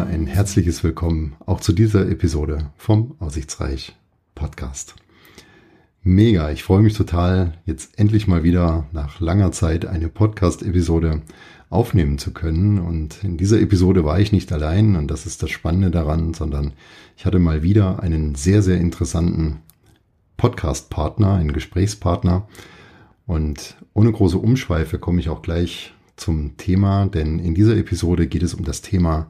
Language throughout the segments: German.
Immer ein herzliches Willkommen auch zu dieser Episode vom Aussichtsreich Podcast. Mega, ich freue mich total, jetzt endlich mal wieder nach langer Zeit eine Podcast-Episode aufnehmen zu können. Und in dieser Episode war ich nicht allein und das ist das Spannende daran, sondern ich hatte mal wieder einen sehr, sehr interessanten Podcast-Partner, einen Gesprächspartner. Und ohne große Umschweife komme ich auch gleich zum Thema, denn in dieser Episode geht es um das Thema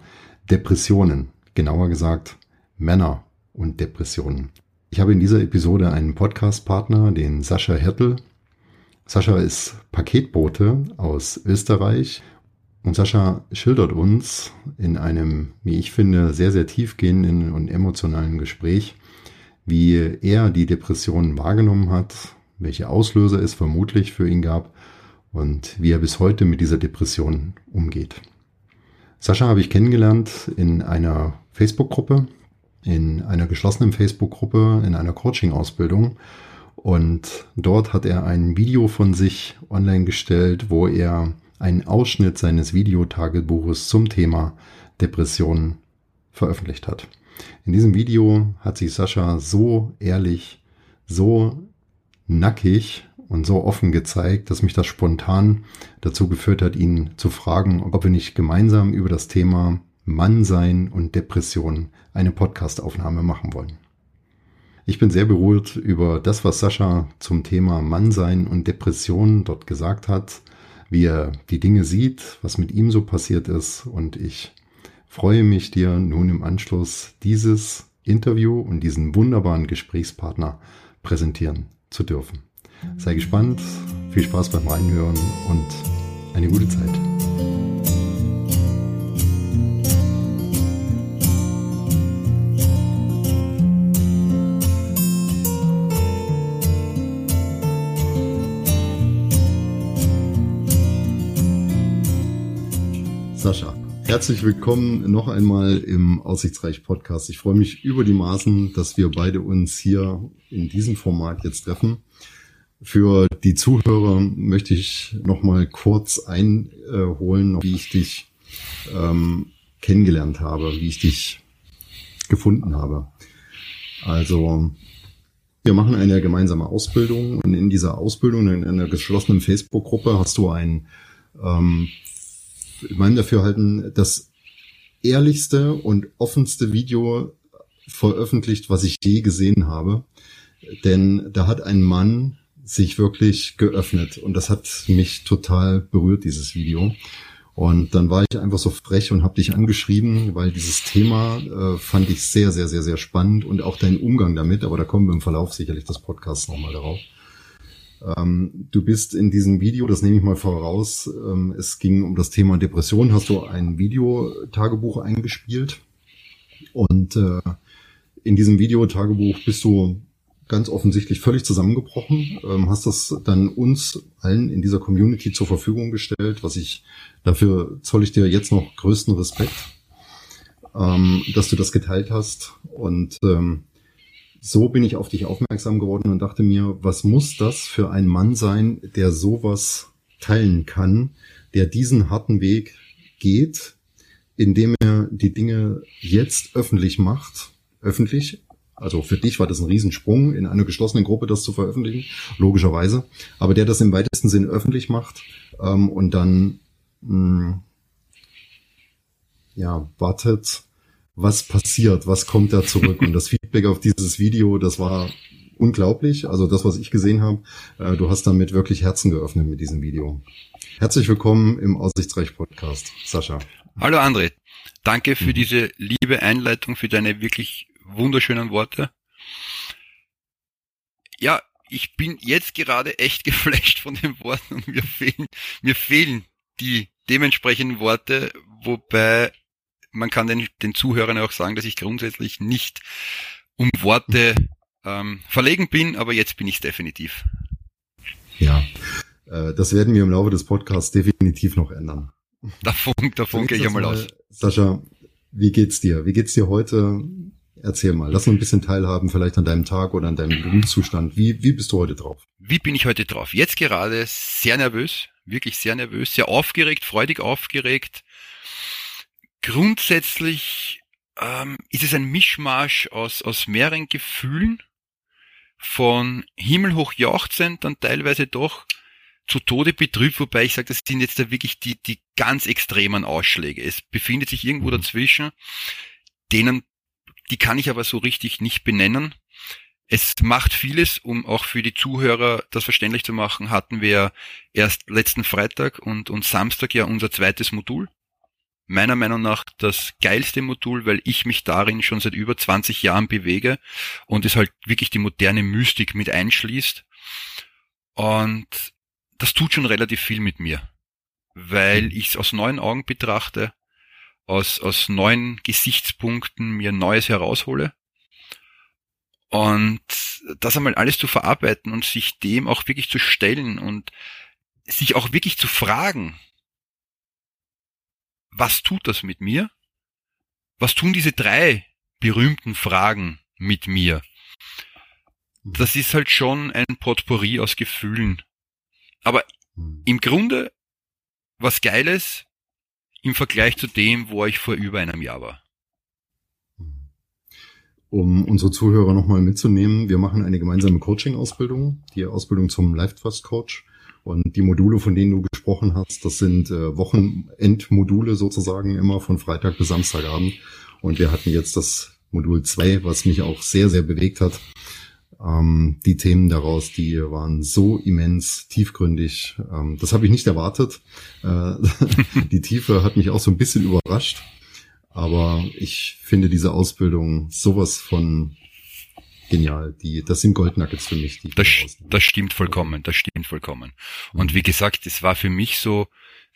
Depressionen, genauer gesagt Männer und Depressionen. Ich habe in dieser Episode einen Podcast-Partner, den Sascha Hertel. Sascha ist Paketbote aus Österreich und Sascha schildert uns in einem, wie ich finde, sehr, sehr tiefgehenden und emotionalen Gespräch, wie er die Depression wahrgenommen hat, welche Auslöser es vermutlich für ihn gab und wie er bis heute mit dieser Depression umgeht. Sascha habe ich kennengelernt in einer Facebook-Gruppe, in einer geschlossenen Facebook-Gruppe, in einer Coaching-Ausbildung. Und dort hat er ein Video von sich online gestellt, wo er einen Ausschnitt seines Videotagebuches zum Thema Depressionen veröffentlicht hat. In diesem Video hat sich Sascha so ehrlich, so nackig und so offen gezeigt, dass mich das spontan dazu geführt hat, ihn zu fragen, ob wir nicht gemeinsam über das Thema Mannsein und Depression eine Podcastaufnahme machen wollen. Ich bin sehr berührt über das, was Sascha zum Thema Mannsein und Depression dort gesagt hat, wie er die Dinge sieht, was mit ihm so passiert ist und ich freue mich dir nun im Anschluss dieses Interview und diesen wunderbaren Gesprächspartner präsentieren zu dürfen. Sei gespannt, viel Spaß beim Reinhören und eine gute Zeit. Sascha, herzlich willkommen noch einmal im Aussichtsreich Podcast. Ich freue mich über die Maßen, dass wir beide uns hier in diesem Format jetzt treffen. Für die Zuhörer möchte ich noch mal kurz einholen, wie ich dich ähm, kennengelernt habe, wie ich dich gefunden habe. Also wir machen eine gemeinsame Ausbildung und in dieser Ausbildung in einer geschlossenen Facebook-Gruppe hast du ein, ähm, in meinem Dafürhalten, das ehrlichste und offenste Video veröffentlicht, was ich je gesehen habe. Denn da hat ein Mann sich wirklich geöffnet und das hat mich total berührt, dieses Video. Und dann war ich einfach so frech und habe dich angeschrieben, weil dieses Thema äh, fand ich sehr, sehr, sehr, sehr spannend und auch dein Umgang damit, aber da kommen wir im Verlauf sicherlich des Podcasts nochmal darauf. Ähm, du bist in diesem Video, das nehme ich mal voraus, ähm, es ging um das Thema Depression, hast du ein Videotagebuch eingespielt und äh, in diesem Videotagebuch bist du ganz offensichtlich völlig zusammengebrochen, ähm, hast das dann uns allen in dieser Community zur Verfügung gestellt, was ich dafür zoll ich dir jetzt noch größten Respekt, ähm, dass du das geteilt hast. Und ähm, so bin ich auf dich aufmerksam geworden und dachte mir, was muss das für ein Mann sein, der sowas teilen kann, der diesen harten Weg geht, indem er die Dinge jetzt öffentlich macht, öffentlich also für dich war das ein Riesensprung, in einer geschlossenen Gruppe das zu veröffentlichen, logischerweise. Aber der das im weitesten Sinn öffentlich macht ähm, und dann mh, hm, ja wartet, was passiert, was kommt da zurück. und das Feedback auf dieses Video, das war unglaublich. Also das, was ich gesehen habe, äh, du hast damit wirklich Herzen geöffnet mit diesem Video. Herzlich willkommen im Aussichtsreich Podcast, Sascha. Hallo André, danke für mhm. diese liebe Einleitung, für deine wirklich wunderschönen Worte. Ja, ich bin jetzt gerade echt geflasht von den Worten und mir fehlen, mir fehlen die dementsprechenden Worte, wobei man kann den, den Zuhörern auch sagen, dass ich grundsätzlich nicht um Worte ähm, verlegen bin, aber jetzt bin ich es definitiv. Ja, äh, das werden wir im Laufe des Podcasts definitiv noch ändern. Davon, davon gehe ich einmal aus. Sascha, wie geht's dir? Wie geht's dir heute? Erzähl mal, lass uns ein bisschen teilhaben, vielleicht an deinem Tag oder an deinem Gemütszustand. Wie, wie bist du heute drauf? Wie bin ich heute drauf? Jetzt gerade sehr nervös, wirklich sehr nervös, sehr aufgeregt, freudig aufgeregt. grundsätzlich ähm, ist es ein Mischmasch aus, aus mehreren Gefühlen, von himmelhoch jauchzend, dann teilweise doch zu Tode betrübt, wobei ich sage, das sind jetzt da wirklich die, die ganz extremen Ausschläge. Es befindet sich irgendwo mhm. dazwischen, denen, die kann ich aber so richtig nicht benennen. Es macht vieles, um auch für die Zuhörer das verständlich zu machen, hatten wir erst letzten Freitag und, und Samstag ja unser zweites Modul meiner Meinung nach das geilste Modul, weil ich mich darin schon seit über 20 Jahren bewege und es halt wirklich die moderne Mystik mit einschließt. Und das tut schon relativ viel mit mir, weil mhm. ich es aus neuen Augen betrachte, aus, aus neuen Gesichtspunkten mir Neues heraushole. Und das einmal alles zu verarbeiten und sich dem auch wirklich zu stellen und sich auch wirklich zu fragen, was tut das mit mir? Was tun diese drei berühmten Fragen mit mir? Das ist halt schon ein Potpourri aus Gefühlen. Aber hm. im Grunde was Geiles im Vergleich zu dem, wo ich vor über einem Jahr war. Um unsere Zuhörer nochmal mitzunehmen, wir machen eine gemeinsame Coaching-Ausbildung, die Ausbildung zum Life Trust Coach. Und die Module, von denen du gesprochen hast, das sind äh, Wochenendmodule sozusagen immer von Freitag bis Samstagabend. Und wir hatten jetzt das Modul 2, was mich auch sehr, sehr bewegt hat. Ähm, die Themen daraus, die waren so immens tiefgründig. Ähm, das habe ich nicht erwartet. Äh, die Tiefe hat mich auch so ein bisschen überrascht. Aber ich finde diese Ausbildung sowas von genial. Die, das sind Goldnuggets für mich. das, das stimmt vollkommen, das stimmt vollkommen. Und mhm. wie gesagt, es war für mich so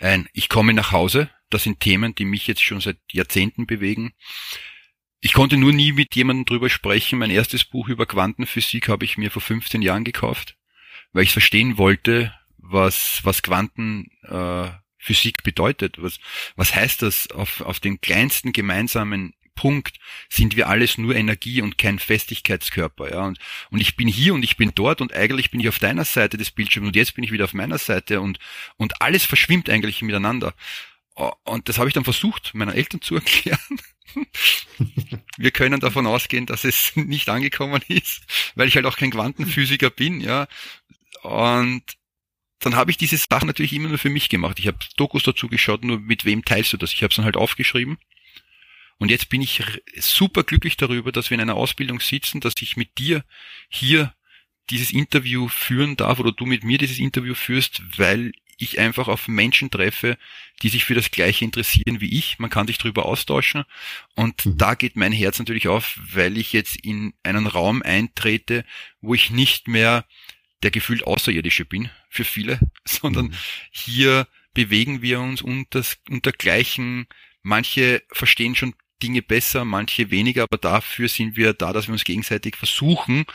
ein, ich komme nach Hause, das sind Themen, die mich jetzt schon seit Jahrzehnten bewegen. Ich konnte nur nie mit jemandem drüber sprechen. Mein erstes Buch über Quantenphysik habe ich mir vor 15 Jahren gekauft, weil ich verstehen wollte, was, was Quantenphysik äh, bedeutet. Was, was heißt das auf, auf den kleinsten gemeinsamen Punkt sind wir alles nur Energie und kein Festigkeitskörper. Ja? Und, und ich bin hier und ich bin dort und eigentlich bin ich auf deiner Seite des Bildschirms und jetzt bin ich wieder auf meiner Seite und, und alles verschwimmt eigentlich miteinander. Und das habe ich dann versucht, meinen Eltern zu erklären. Wir können davon ausgehen, dass es nicht angekommen ist, weil ich halt auch kein Quantenphysiker bin, ja. Und dann habe ich diese Sachen natürlich immer nur für mich gemacht. Ich habe Dokus dazu geschaut, nur mit wem teilst du das? Ich habe es dann halt aufgeschrieben und jetzt bin ich super glücklich darüber, dass wir in einer Ausbildung sitzen, dass ich mit dir hier dieses Interview führen darf oder du mit mir dieses Interview führst, weil ich einfach auf Menschen treffe, die sich für das Gleiche interessieren wie ich. Man kann sich darüber austauschen. Und mhm. da geht mein Herz natürlich auf, weil ich jetzt in einen Raum eintrete, wo ich nicht mehr der gefühlt Außerirdische bin für viele, sondern mhm. hier bewegen wir uns unter, unter gleichen, manche verstehen schon Dinge besser, manche weniger, aber dafür sind wir da, dass wir uns gegenseitig versuchen,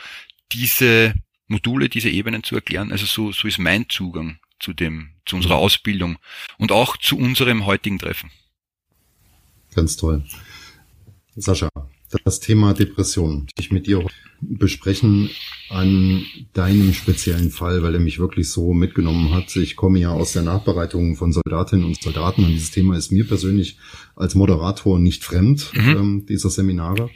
diese Module, diese Ebenen zu erklären. Also so, so ist mein Zugang zu dem, zu unserer. Ausbildung und auch zu unserem heutigen Treffen. Ganz toll. Sascha, das Thema Depression, ich mit dir besprechen an deinem speziellen Fall, weil er mich wirklich so mitgenommen hat. Ich komme ja aus der Nachbereitung von Soldatinnen und Soldaten und dieses Thema ist mir persönlich als Moderator nicht fremd, mhm. ähm, dieser Seminare.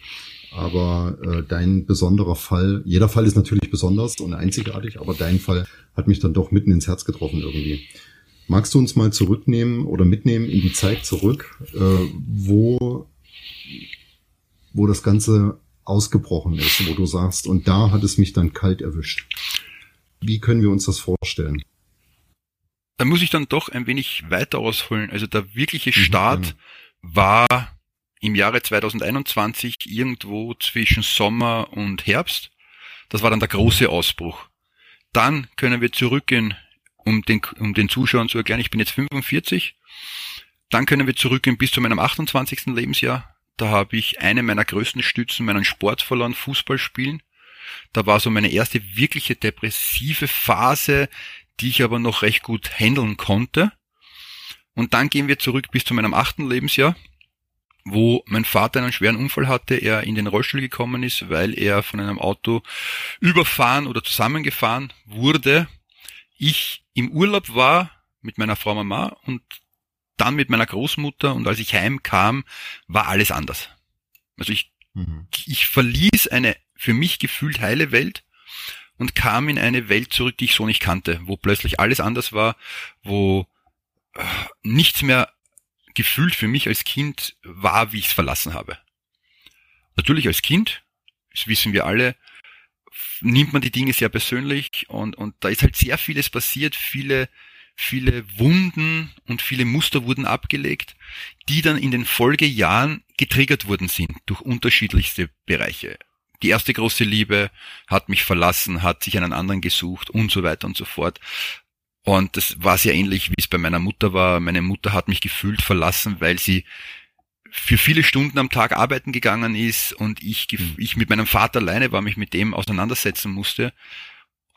Aber äh, dein besonderer Fall, jeder Fall ist natürlich besonders und einzigartig, aber dein Fall hat mich dann doch mitten ins Herz getroffen irgendwie. Magst du uns mal zurücknehmen oder mitnehmen in die Zeit zurück, äh, wo wo das Ganze ausgebrochen ist, wo du sagst, und da hat es mich dann kalt erwischt. Wie können wir uns das vorstellen? Da muss ich dann doch ein wenig weiter ausholen. Also der wirkliche mhm, Start mhm, war im Jahre 2021 irgendwo zwischen Sommer und Herbst. Das war dann der große Ausbruch. Dann können wir zurückgehen, um den, um den Zuschauern zu erklären, ich bin jetzt 45. Dann können wir zurückgehen bis zu meinem 28. Lebensjahr. Da habe ich eine meiner größten Stützen, meinen Sport verloren, Fußball spielen. Da war so meine erste wirkliche depressive Phase, die ich aber noch recht gut handeln konnte. Und dann gehen wir zurück bis zu meinem achten Lebensjahr, wo mein Vater einen schweren Unfall hatte, er in den Rollstuhl gekommen ist, weil er von einem Auto überfahren oder zusammengefahren wurde. Ich im Urlaub war mit meiner Frau Mama und dann mit meiner Großmutter und als ich heimkam, war alles anders. Also ich, mhm. ich verließ eine für mich gefühlt heile Welt und kam in eine Welt zurück, die ich so nicht kannte, wo plötzlich alles anders war, wo äh, nichts mehr gefühlt für mich als Kind war, wie ich es verlassen habe. Natürlich als Kind, das wissen wir alle, nimmt man die Dinge sehr persönlich und, und da ist halt sehr vieles passiert, viele, viele Wunden und viele Muster wurden abgelegt, die dann in den Folgejahren getriggert worden sind durch unterschiedlichste Bereiche. Die erste große Liebe hat mich verlassen, hat sich einen anderen gesucht und so weiter und so fort. Und das war sehr ähnlich, wie es bei meiner Mutter war. Meine Mutter hat mich gefühlt verlassen, weil sie für viele Stunden am Tag arbeiten gegangen ist und ich, hm. ich mit meinem Vater alleine war, mich mit dem auseinandersetzen musste.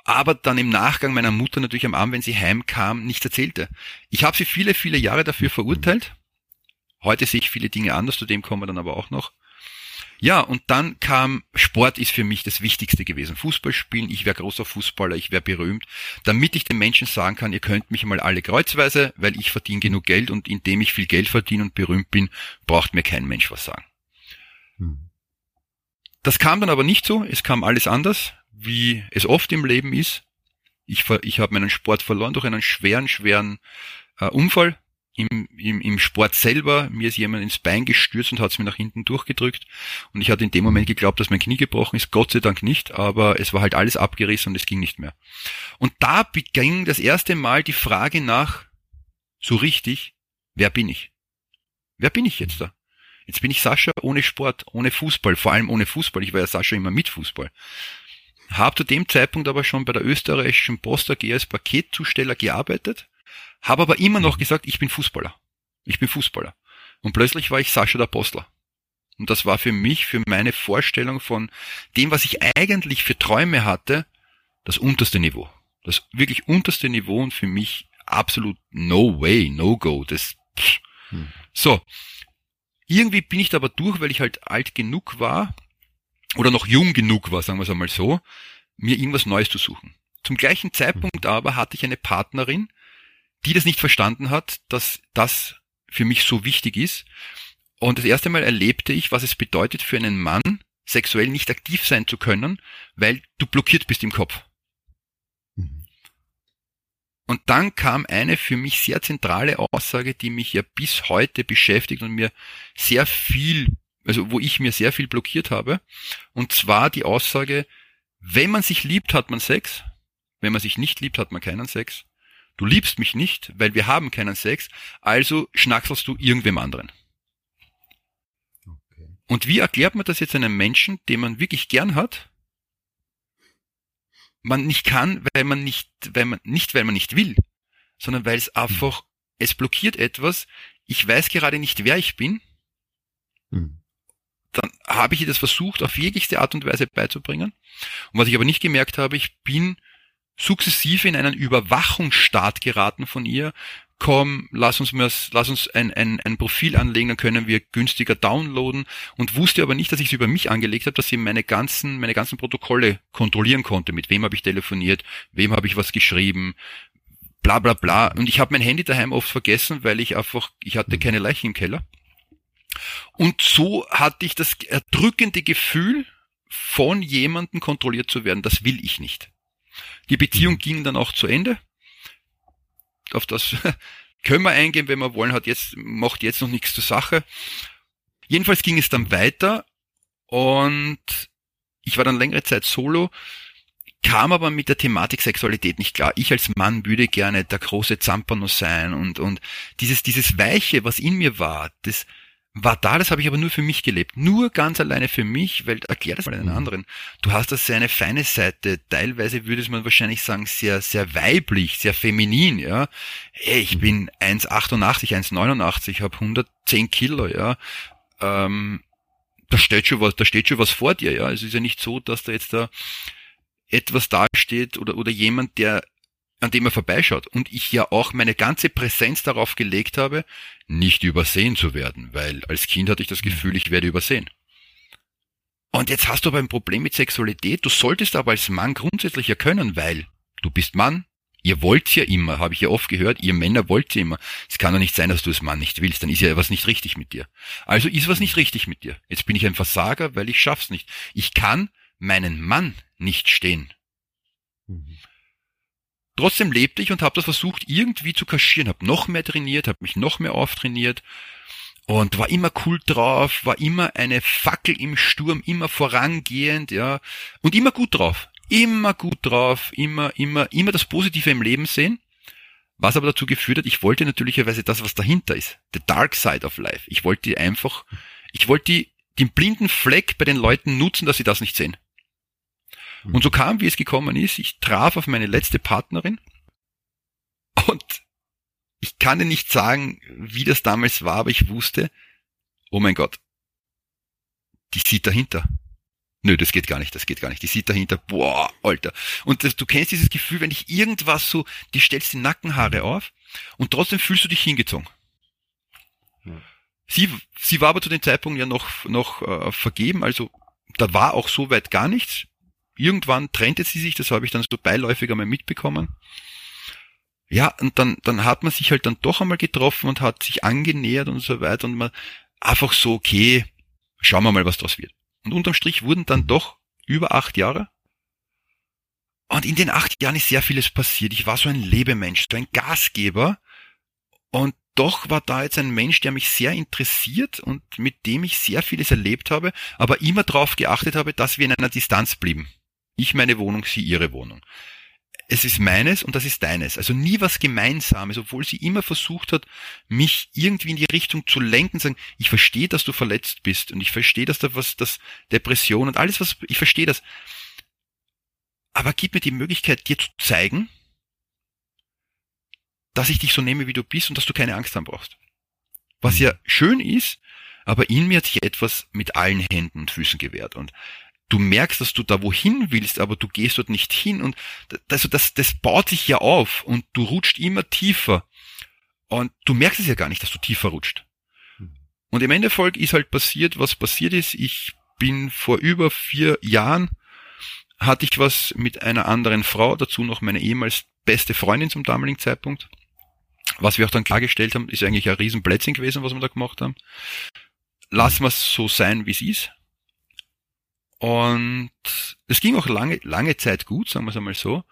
Aber dann im Nachgang meiner Mutter natürlich am Abend, wenn sie heimkam, nichts erzählte. Ich habe sie viele, viele Jahre dafür verurteilt. Heute sehe ich viele Dinge anders, zu dem kommen wir dann aber auch noch. Ja, und dann kam, Sport ist für mich das Wichtigste gewesen. Fußball spielen, ich wäre großer Fußballer, ich wäre berühmt, damit ich den Menschen sagen kann, ihr könnt mich mal alle kreuzweise, weil ich verdiene genug Geld und indem ich viel Geld verdiene und berühmt bin, braucht mir kein Mensch was sagen. Hm. Das kam dann aber nicht so, es kam alles anders, wie es oft im Leben ist. Ich, ich habe meinen Sport verloren durch einen schweren, schweren äh, Unfall, im, im, im Sport selber, mir ist jemand ins Bein gestürzt und hat es mir nach hinten durchgedrückt. Und ich hatte in dem Moment geglaubt, dass mein Knie gebrochen ist. Gott sei Dank nicht, aber es war halt alles abgerissen und es ging nicht mehr. Und da beging das erste Mal die Frage nach, so richtig, wer bin ich? Wer bin ich jetzt da? Jetzt bin ich Sascha ohne Sport, ohne Fußball, vor allem ohne Fußball. Ich war ja Sascha immer mit Fußball. Hab zu dem Zeitpunkt aber schon bei der österreichischen Post AG als Paketzusteller gearbeitet habe aber immer noch gesagt, ich bin Fußballer. Ich bin Fußballer. Und plötzlich war ich Sascha der Postler. Und das war für mich, für meine Vorstellung von dem, was ich eigentlich für Träume hatte, das unterste Niveau. Das wirklich unterste Niveau und für mich absolut no way, no go. Das, hm. so. Irgendwie bin ich da aber durch, weil ich halt alt genug war, oder noch jung genug war, sagen wir es einmal so, mir irgendwas Neues zu suchen. Zum gleichen Zeitpunkt hm. aber hatte ich eine Partnerin, die das nicht verstanden hat, dass das für mich so wichtig ist. Und das erste Mal erlebte ich, was es bedeutet für einen Mann, sexuell nicht aktiv sein zu können, weil du blockiert bist im Kopf. Mhm. Und dann kam eine für mich sehr zentrale Aussage, die mich ja bis heute beschäftigt und mir sehr viel, also wo ich mir sehr viel blockiert habe. Und zwar die Aussage, wenn man sich liebt, hat man Sex. Wenn man sich nicht liebt, hat man keinen Sex du liebst mich nicht, weil wir haben keinen Sex, also schnackselst du irgendwem anderen. Okay. Und wie erklärt man das jetzt einem Menschen, den man wirklich gern hat? Man nicht kann, weil man nicht, weil man, nicht weil man nicht will, sondern weil es einfach, hm. es blockiert etwas, ich weiß gerade nicht, wer ich bin, hm. dann habe ich ihr das versucht, auf jeglichste Art und Weise beizubringen. Und was ich aber nicht gemerkt habe, ich bin sukzessive in einen Überwachungsstaat geraten von ihr. Komm, lass uns, mal, lass uns ein, ein, ein Profil anlegen, dann können wir günstiger downloaden und wusste aber nicht, dass ich es über mich angelegt habe, dass sie meine ganzen, meine ganzen Protokolle kontrollieren konnte. Mit wem habe ich telefoniert, wem habe ich was geschrieben, bla bla bla. Und ich habe mein Handy daheim oft vergessen, weil ich einfach, ich hatte keine Leichen im Keller. Und so hatte ich das erdrückende Gefühl, von jemandem kontrolliert zu werden. Das will ich nicht. Die Beziehung mhm. ging dann auch zu Ende. Auf das können wir eingehen, wenn wir wollen, hat jetzt, macht jetzt noch nichts zur Sache. Jedenfalls ging es dann weiter und ich war dann längere Zeit solo, kam aber mit der Thematik Sexualität nicht klar. Ich als Mann würde gerne der große Zampano sein und, und dieses, dieses Weiche, was in mir war, das, war da, das habe ich aber nur für mich gelebt. Nur ganz alleine für mich, weil erklär das mal einen mhm. anderen. Du hast das sehr eine feine Seite. Teilweise würde man wahrscheinlich sagen, sehr, sehr weiblich, sehr feminin, ja. Hey, ich mhm. bin 1,88, 1,89, habe 110 Kilo, ja. Ähm, da steht schon was, da steht schon was vor dir, ja. Es ist ja nicht so, dass da jetzt da etwas dasteht oder, oder jemand, der an dem er vorbeischaut und ich ja auch meine ganze Präsenz darauf gelegt habe, nicht übersehen zu werden, weil als Kind hatte ich das Gefühl, ich werde übersehen. Und jetzt hast du aber ein Problem mit Sexualität, du solltest aber als Mann grundsätzlich ja können, weil du bist Mann, Ihr wollt's ja immer, habe ich ja oft gehört, ihr Männer wollt ja immer. Es kann doch nicht sein, dass du es Mann nicht willst, dann ist ja was nicht richtig mit dir. Also ist was nicht richtig mit dir. Jetzt bin ich ein Versager, weil ich schaff's nicht. Ich kann meinen Mann nicht stehen. Mhm. Trotzdem lebte ich und habe das versucht irgendwie zu kaschieren, habe noch mehr trainiert, habe mich noch mehr auftrainiert und war immer cool drauf, war immer eine Fackel im Sturm, immer vorangehend, ja, und immer gut drauf, immer gut drauf, immer, immer, immer das Positive im Leben sehen. Was aber dazu geführt hat, ich wollte natürlicherweise das, was dahinter ist, the dark side of life. Ich wollte einfach, ich wollte den blinden Fleck bei den Leuten nutzen, dass sie das nicht sehen. Und so kam, wie es gekommen ist, ich traf auf meine letzte Partnerin und ich kann dir nicht sagen, wie das damals war, aber ich wusste, oh mein Gott, die sieht dahinter. Nö, das geht gar nicht, das geht gar nicht. Die sieht dahinter, boah, Alter. Und das, du kennst dieses Gefühl, wenn dich irgendwas so, die stellst die Nackenhaare auf und trotzdem fühlst du dich hingezogen. Sie, sie war aber zu dem Zeitpunkt ja noch, noch äh, vergeben, also da war auch so weit gar nichts. Irgendwann trennte sie sich, das habe ich dann so beiläufig einmal mitbekommen. Ja, und dann, dann hat man sich halt dann doch einmal getroffen und hat sich angenähert und so weiter und man einfach so, okay, schauen wir mal, was draus wird. Und unterm Strich wurden dann doch über acht Jahre. Und in den acht Jahren ist sehr vieles passiert. Ich war so ein Lebemensch, so ein Gasgeber. Und doch war da jetzt ein Mensch, der mich sehr interessiert und mit dem ich sehr vieles erlebt habe, aber immer darauf geachtet habe, dass wir in einer Distanz blieben. Ich meine Wohnung, sie ihre Wohnung. Es ist meines und das ist deines. Also nie was Gemeinsames, obwohl sie immer versucht hat, mich irgendwie in die Richtung zu lenken, sagen, ich verstehe, dass du verletzt bist und ich verstehe, dass da was, das Depression und alles was, ich verstehe das. Aber gib mir die Möglichkeit, dir zu zeigen, dass ich dich so nehme, wie du bist und dass du keine Angst haben brauchst. Was ja schön ist, aber in mir hat sich etwas mit allen Händen und Füßen gewehrt und du merkst, dass du da wohin willst, aber du gehst dort nicht hin und also das, das baut sich ja auf und du rutscht immer tiefer und du merkst es ja gar nicht, dass du tiefer rutscht. Hm. Und im Endeffekt ist halt passiert, was passiert ist. Ich bin vor über vier Jahren hatte ich was mit einer anderen Frau, dazu noch meine ehemals beste Freundin zum damaligen Zeitpunkt. Was wir auch dann klargestellt haben, ist eigentlich ein Riesenplätzchen gewesen, was wir da gemacht haben. Lassen wir es so sein, wie es ist. Und es ging auch lange, lange Zeit gut, sagen wir es einmal so,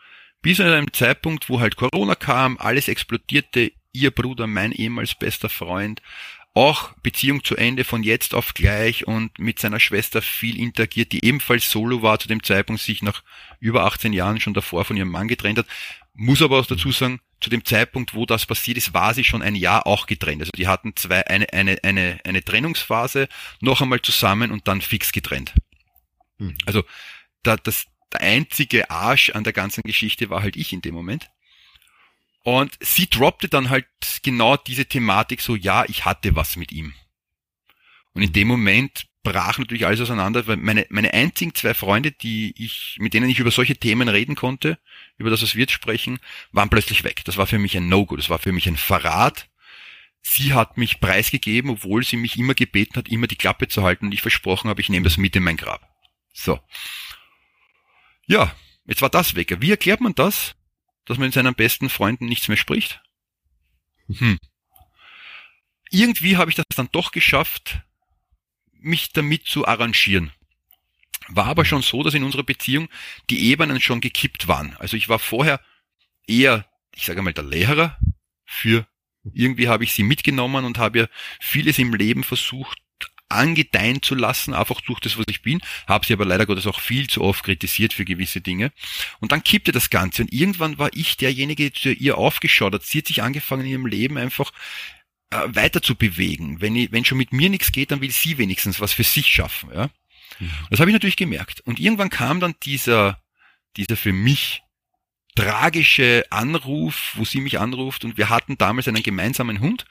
bis an einem Zeitpunkt, wo halt Corona kam, alles explodierte, ihr Bruder, mein ehemals bester Freund, auch Beziehung zu Ende von jetzt auf gleich und mit seiner Schwester viel interagiert, die ebenfalls solo war zu dem Zeitpunkt, sich nach über 18 Jahren schon davor von ihrem Mann getrennt hat. Muss aber auch dazu sagen, zu dem Zeitpunkt, wo das passiert ist, war sie schon ein Jahr auch getrennt. Also die hatten zwei, eine, eine, eine, eine Trennungsphase, noch einmal zusammen und dann fix getrennt. Mhm. Also da, das, der einzige Arsch an der ganzen Geschichte war halt ich in dem Moment. Und sie droppte dann halt genau diese Thematik so, ja, ich hatte was mit ihm. Und in dem Moment brach natürlich alles auseinander, weil meine, meine einzigen zwei Freunde, die ich, mit denen ich über solche Themen reden konnte, über das, was wir jetzt sprechen, waren plötzlich weg. Das war für mich ein No-Go, das war für mich ein Verrat. Sie hat mich preisgegeben, obwohl sie mich immer gebeten hat, immer die Klappe zu halten und ich versprochen habe, ich nehme das mit in mein Grab. So. Ja, jetzt war das weg. Wie erklärt man das, dass man in seinen besten Freunden nichts mehr spricht? Hm. Irgendwie habe ich das dann doch geschafft, mich damit zu arrangieren. War aber schon so, dass in unserer Beziehung die Ebenen schon gekippt waren. Also ich war vorher eher, ich sage mal, der Lehrer für irgendwie habe ich sie mitgenommen und habe ja vieles im Leben versucht angedeihen zu lassen, einfach durch das, was ich bin, habe sie aber leider Gottes auch viel zu oft kritisiert für gewisse Dinge. Und dann kippte das Ganze und irgendwann war ich derjenige, der ihr aufgeschaut hat. Sie hat sich angefangen in ihrem Leben einfach äh, weiter zu bewegen. Wenn, ich, wenn schon mit mir nichts geht, dann will sie wenigstens was für sich schaffen. Ja? Mhm. Das habe ich natürlich gemerkt. Und irgendwann kam dann dieser, dieser für mich tragische Anruf, wo sie mich anruft und wir hatten damals einen gemeinsamen Hund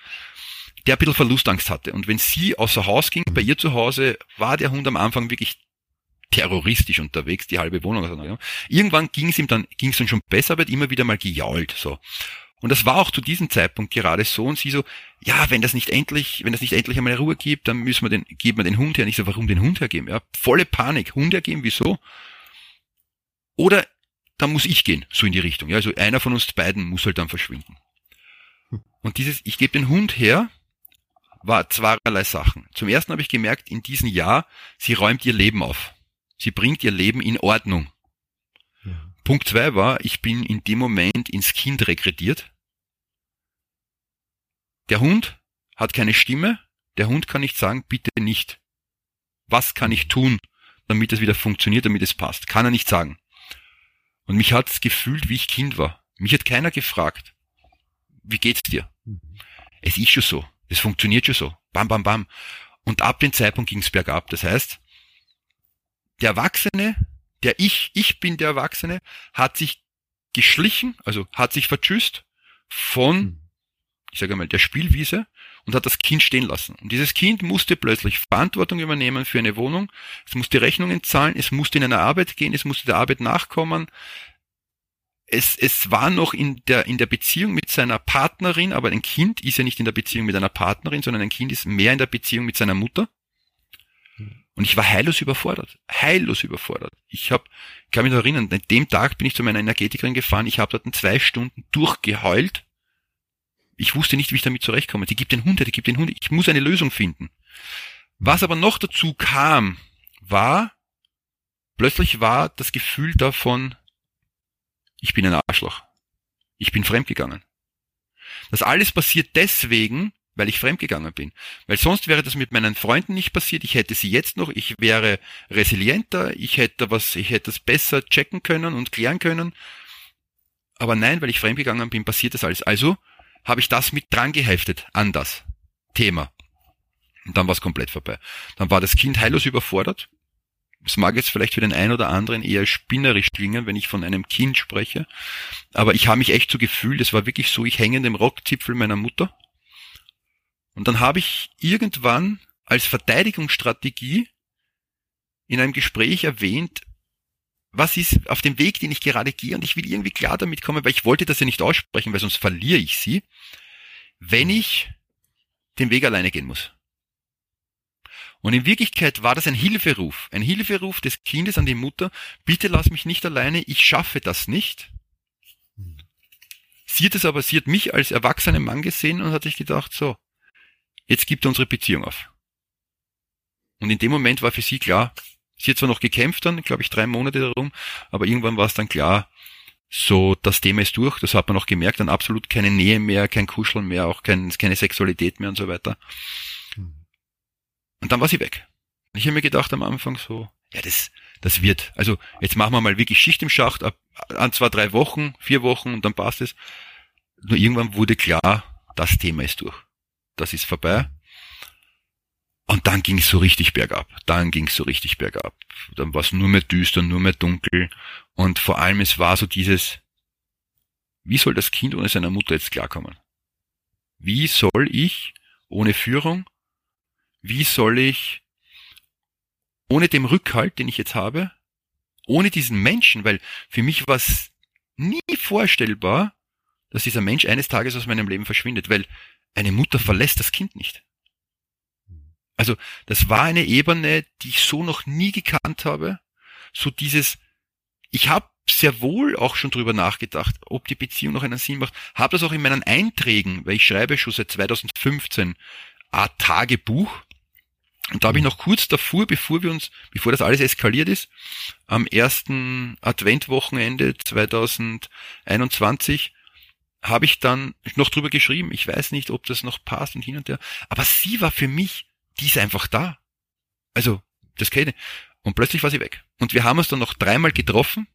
der ein bisschen Verlustangst hatte. Und wenn sie außer Haus ging, bei ihr zu Hause, war der Hund am Anfang wirklich terroristisch unterwegs, die halbe Wohnung. Irgendwann ging es ihm dann, ging es dann schon besser, aber hat immer wieder mal gejault, so. Und das war auch zu diesem Zeitpunkt gerade so und sie so, ja, wenn das nicht endlich, wenn das nicht endlich einmal Ruhe gibt, dann müssen wir den, geben wir den Hund her. Und ich so, warum den Hund hergeben? Ja, volle Panik. Hund hergeben, wieso? Oder dann muss ich gehen, so in die Richtung. Ja, also einer von uns beiden muss halt dann verschwinden. Und dieses, ich gebe den Hund her, war zweierlei Sachen. Zum ersten habe ich gemerkt, in diesem Jahr, sie räumt ihr Leben auf. Sie bringt ihr Leben in Ordnung. Ja. Punkt zwei war, ich bin in dem Moment ins Kind rekrutiert. Der Hund hat keine Stimme. Der Hund kann nicht sagen, bitte nicht. Was kann ich tun, damit es wieder funktioniert, damit es passt? Kann er nicht sagen. Und mich hat es gefühlt, wie ich Kind war. Mich hat keiner gefragt, wie geht's dir? Mhm. Es ist schon so. Es funktioniert schon so. Bam, bam, bam. Und ab dem Zeitpunkt ging's bergab. Das heißt, der Erwachsene, der Ich, ich bin der Erwachsene, hat sich geschlichen, also hat sich vertschüsst von, mhm. ich sage mal, der Spielwiese und hat das Kind stehen lassen. Und dieses Kind musste plötzlich Verantwortung übernehmen für eine Wohnung, es musste Rechnungen zahlen, es musste in eine Arbeit gehen, es musste der Arbeit nachkommen, es, es war noch in der, in der Beziehung mit seiner Partnerin, aber ein Kind ist ja nicht in der Beziehung mit einer Partnerin, sondern ein Kind ist mehr in der Beziehung mit seiner Mutter. Und ich war heillos überfordert. Heillos überfordert. Ich habe, kann mich noch erinnern, an dem Tag bin ich zu meiner Energetikerin gefahren, ich habe dort zwei Stunden durchgeheult. Ich wusste nicht, wie ich damit zurechtkomme. Die gibt den Hund, die gibt den Hund. Ich muss eine Lösung finden. Was aber noch dazu kam, war, plötzlich war das Gefühl davon, ich bin ein Arschloch. Ich bin fremdgegangen. Das alles passiert deswegen, weil ich fremdgegangen bin. Weil sonst wäre das mit meinen Freunden nicht passiert. Ich hätte sie jetzt noch. Ich wäre resilienter. Ich hätte was, ich hätte das besser checken können und klären können. Aber nein, weil ich fremdgegangen bin, passiert das alles. Also habe ich das mit dran geheftet an das Thema. Und dann war es komplett vorbei. Dann war das Kind heillos überfordert. Es mag jetzt vielleicht für den einen oder anderen eher spinnerisch klingen, wenn ich von einem Kind spreche, aber ich habe mich echt so gefühlt, es war wirklich so, ich hänge in dem Rockzipfel meiner Mutter. Und dann habe ich irgendwann als Verteidigungsstrategie in einem Gespräch erwähnt, was ist auf dem Weg, den ich gerade gehe, und ich will irgendwie klar damit kommen, weil ich wollte das ja nicht aussprechen, weil sonst verliere ich sie, wenn ich den Weg alleine gehen muss. Und in Wirklichkeit war das ein Hilferuf, ein Hilferuf des Kindes an die Mutter, bitte lass mich nicht alleine, ich schaffe das nicht. Sie hat es aber, sie hat mich als erwachsenen Mann gesehen und hat sich gedacht, so, jetzt gibt er unsere Beziehung auf. Und in dem Moment war für sie klar, sie hat zwar noch gekämpft dann, glaube ich, drei Monate darum, aber irgendwann war es dann klar, so, das Thema ist durch, das hat man auch gemerkt, dann absolut keine Nähe mehr, kein Kuscheln mehr, auch kein, keine Sexualität mehr und so weiter. Und dann war sie weg. Und ich habe mir gedacht am Anfang so, ja, das, das wird. Also jetzt machen wir mal wirklich Schicht im Schacht, ab, an zwei, drei Wochen, vier Wochen und dann passt es. Nur irgendwann wurde klar, das Thema ist durch. Das ist vorbei. Und dann ging es so richtig bergab. Dann ging es so richtig bergab. Dann war es nur mehr düster, nur mehr dunkel. Und vor allem es war so dieses, wie soll das Kind ohne seiner Mutter jetzt klarkommen? Wie soll ich ohne Führung, wie soll ich ohne dem Rückhalt, den ich jetzt habe, ohne diesen Menschen, weil für mich war es nie vorstellbar, dass dieser Mensch eines Tages aus meinem Leben verschwindet, weil eine Mutter verlässt das Kind nicht. Also das war eine Ebene, die ich so noch nie gekannt habe. So dieses, ich habe sehr wohl auch schon drüber nachgedacht, ob die Beziehung noch einen Sinn macht. Habe das auch in meinen Einträgen, weil ich schreibe schon seit 2015 Art Tagebuch und da habe ich noch kurz davor, bevor wir uns, bevor das alles eskaliert ist, am ersten Adventwochenende 2021 habe ich dann noch drüber geschrieben. Ich weiß nicht, ob das noch passt und hin und her. Aber sie war für mich, die ist einfach da. Also, das kenne ich. Und plötzlich war sie weg. Und wir haben uns dann noch dreimal getroffen,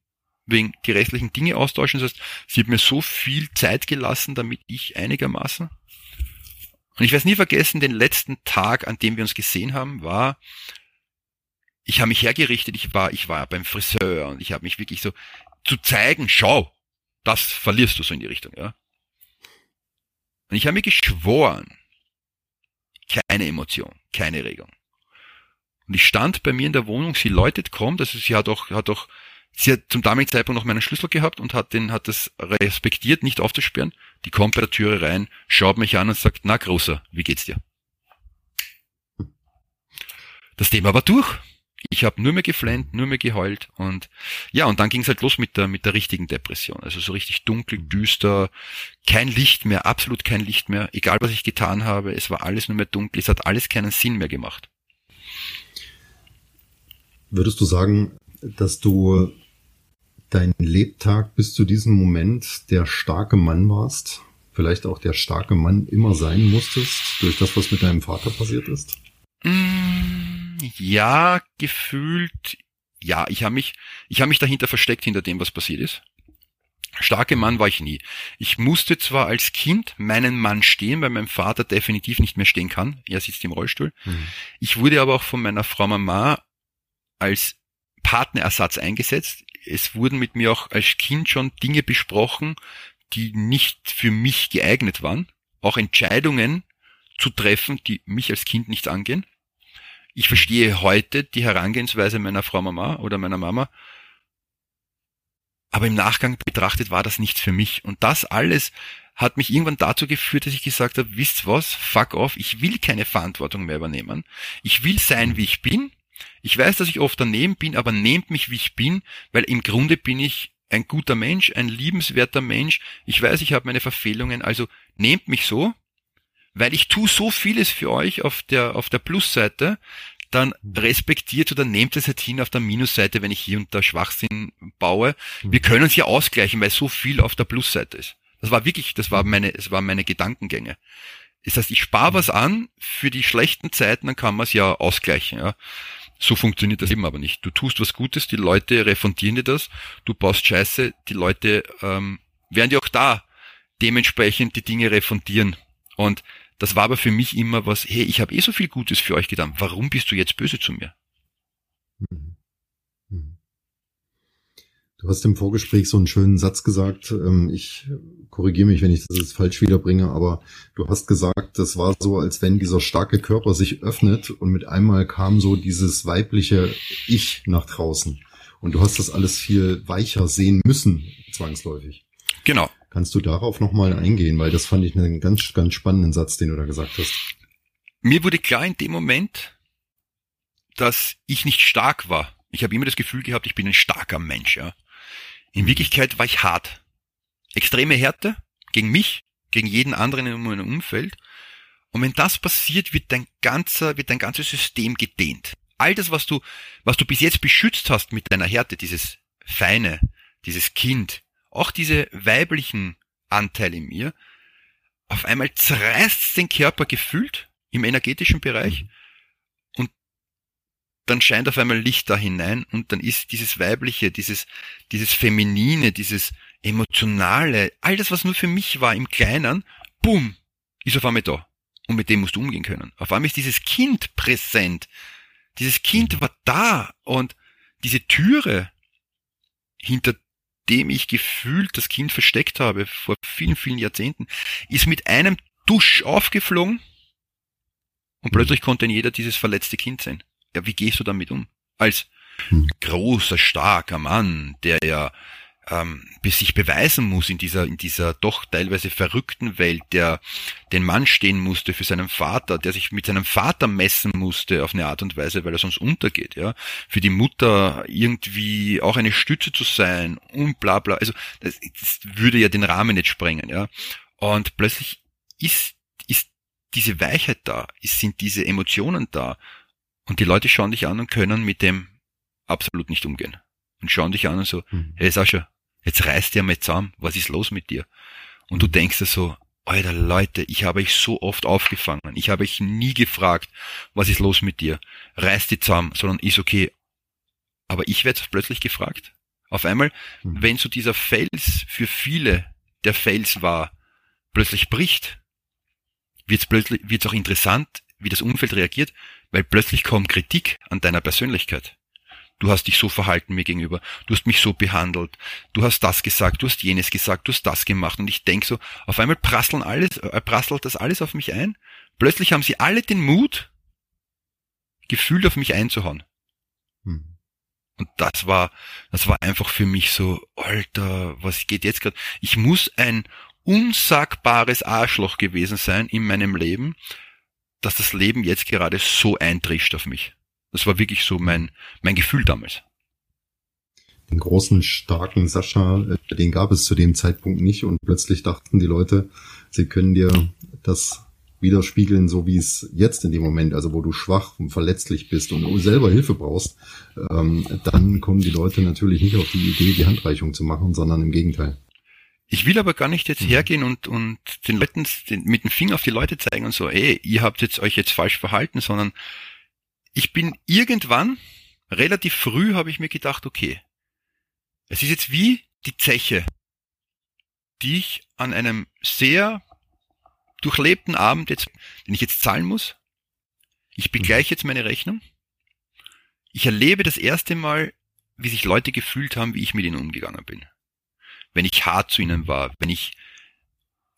wegen die restlichen Dinge austauschen. Das heißt, sie hat mir so viel Zeit gelassen, damit ich einigermaßen und ich werde nie vergessen, den letzten Tag, an dem wir uns gesehen haben, war, ich habe mich hergerichtet, ich war, ich war beim Friseur und ich habe mich wirklich so zu zeigen, schau, das verlierst du so in die Richtung, ja. Und ich habe mir geschworen, keine Emotion, keine Regung. Und ich stand bei mir in der Wohnung, sie läutet, kommt, also sie hat auch, hat auch Sie hat zum damaligen Zeitpunkt noch meinen Schlüssel gehabt und hat den, hat das respektiert, nicht aufzusperren. Die kommt bei der Türe rein, schaut mich an und sagt, na Großer, wie geht's dir? Das Thema war durch. Ich habe nur mehr geflennt, nur mehr geheult und ja, und dann ging es halt los mit der mit der richtigen Depression. Also so richtig dunkel, düster, kein Licht mehr, absolut kein Licht mehr. Egal was ich getan habe, es war alles nur mehr dunkel. Es hat alles keinen Sinn mehr gemacht. Würdest du sagen, dass du dein Lebtag bis zu diesem Moment der starke Mann warst? Vielleicht auch der starke Mann immer sein musstest durch das, was mit deinem Vater passiert ist? Mm, ja, gefühlt, ja, ich habe mich, ich habe mich dahinter versteckt hinter dem, was passiert ist. Starke Mann war ich nie. Ich musste zwar als Kind meinen Mann stehen, weil mein Vater definitiv nicht mehr stehen kann. Er sitzt im Rollstuhl. Mhm. Ich wurde aber auch von meiner Frau Mama als Partnerersatz eingesetzt. Es wurden mit mir auch als Kind schon Dinge besprochen, die nicht für mich geeignet waren. Auch Entscheidungen zu treffen, die mich als Kind nichts angehen. Ich verstehe heute die Herangehensweise meiner Frau Mama oder meiner Mama, aber im Nachgang betrachtet war das nichts für mich. Und das alles hat mich irgendwann dazu geführt, dass ich gesagt habe, wisst was, fuck off, ich will keine Verantwortung mehr übernehmen. Ich will sein, wie ich bin. Ich weiß, dass ich oft daneben bin, aber nehmt mich, wie ich bin, weil im Grunde bin ich ein guter Mensch, ein liebenswerter Mensch. Ich weiß, ich habe meine Verfehlungen, also nehmt mich so, weil ich tue so vieles für euch auf der, auf der Plusseite, dann respektiert oder nehmt es halt hin auf der Minusseite, wenn ich hier unter Schwachsinn baue. Wir können es ja ausgleichen, weil so viel auf der Plusseite ist. Das war wirklich, das war meine, es waren meine Gedankengänge. Das heißt, ich spare was an für die schlechten Zeiten, dann kann man es ja ausgleichen. Ja. So funktioniert das eben aber nicht. Du tust was Gutes, die Leute refundieren dir das, du baust Scheiße, die Leute ähm, werden dir auch da dementsprechend die Dinge refundieren. Und das war aber für mich immer was, hey, ich habe eh so viel Gutes für euch getan, warum bist du jetzt böse zu mir? Mhm. Du hast im Vorgespräch so einen schönen Satz gesagt. Ähm, ich korrigiere mich, wenn ich das jetzt falsch wiederbringe, aber du hast gesagt, das war so, als wenn dieser starke Körper sich öffnet und mit einmal kam so dieses weibliche Ich nach draußen. Und du hast das alles viel weicher sehen müssen, zwangsläufig. Genau. Kannst du darauf nochmal eingehen, weil das fand ich einen ganz, ganz spannenden Satz, den du da gesagt hast. Mir wurde klar in dem Moment, dass ich nicht stark war. Ich habe immer das Gefühl gehabt, ich bin ein starker Mensch. Ja. In Wirklichkeit war ich hart. Extreme Härte gegen mich, gegen jeden anderen in meinem Umfeld. Und wenn das passiert, wird dein ganzer, wird dein ganzes System gedehnt. All das, was du, was du bis jetzt beschützt hast mit deiner Härte, dieses Feine, dieses Kind, auch diese weiblichen Anteile in mir, auf einmal zerreißt den Körper gefühlt im energetischen Bereich mhm. Dann scheint auf einmal Licht da hinein und dann ist dieses weibliche, dieses, dieses feminine, dieses emotionale, all das, was nur für mich war im Kleinen, boom, ist auf einmal da. Und mit dem musst du umgehen können. Auf einmal ist dieses Kind präsent. Dieses Kind mhm. war da und diese Türe, hinter dem ich gefühlt das Kind versteckt habe vor vielen, vielen Jahrzehnten, ist mit einem Dusch aufgeflogen und plötzlich konnte jeder dieses verletzte Kind sehen. Ja, wie gehst du damit um? Als hm. großer, starker Mann, der ja ähm, sich beweisen muss in dieser, in dieser doch teilweise verrückten Welt, der den Mann stehen musste für seinen Vater, der sich mit seinem Vater messen musste auf eine Art und Weise, weil er sonst untergeht, ja. Für die Mutter irgendwie auch eine Stütze zu sein und bla bla. Also das, das würde ja den Rahmen nicht sprengen, ja. Und plötzlich ist, ist diese Weichheit da, ist, sind diese Emotionen da. Und die Leute schauen dich an und können mit dem absolut nicht umgehen. Und schauen dich an und so, mhm. hey Sascha, Jetzt reißt ihr mal zusammen. Was ist los mit dir? Und du denkst dir so, Alter Leute, ich habe euch so oft aufgefangen. Ich habe euch nie gefragt, was ist los mit dir? Reiß die zusammen, sondern ist okay. Aber ich werde plötzlich gefragt. Auf einmal, mhm. wenn so dieser Fels für viele der Fels war, plötzlich bricht, wird es plötzlich, wird's auch interessant, wie das Umfeld reagiert, weil plötzlich kommt Kritik an deiner Persönlichkeit du hast dich so verhalten mir gegenüber, du hast mich so behandelt, du hast das gesagt, du hast jenes gesagt, du hast das gemacht und ich denk so, auf einmal prasseln alles, äh, prasselt das alles auf mich ein. Plötzlich haben sie alle den Mut, gefühlt auf mich einzuhauen. Hm. Und das war, das war einfach für mich so, Alter, was geht jetzt gerade? Ich muss ein unsagbares Arschloch gewesen sein in meinem Leben, dass das Leben jetzt gerade so eintrischt auf mich. Das war wirklich so mein, mein Gefühl damals. Den großen, starken Sascha, äh, den gab es zu dem Zeitpunkt nicht und plötzlich dachten die Leute, sie können dir das widerspiegeln, so wie es jetzt in dem Moment, also wo du schwach und verletzlich bist und selber Hilfe brauchst, ähm, dann kommen die Leute natürlich nicht auf die Idee, die Handreichung zu machen, sondern im Gegenteil. Ich will aber gar nicht jetzt mhm. hergehen und, und den Leuten den, mit dem Finger auf die Leute zeigen und so, ey, ihr habt jetzt euch jetzt falsch verhalten, sondern ich bin irgendwann, relativ früh habe ich mir gedacht, okay, es ist jetzt wie die Zeche, die ich an einem sehr durchlebten Abend jetzt, den ich jetzt zahlen muss. Ich begleiche jetzt meine Rechnung. Ich erlebe das erste Mal, wie sich Leute gefühlt haben, wie ich mit ihnen umgegangen bin. Wenn ich hart zu ihnen war, wenn ich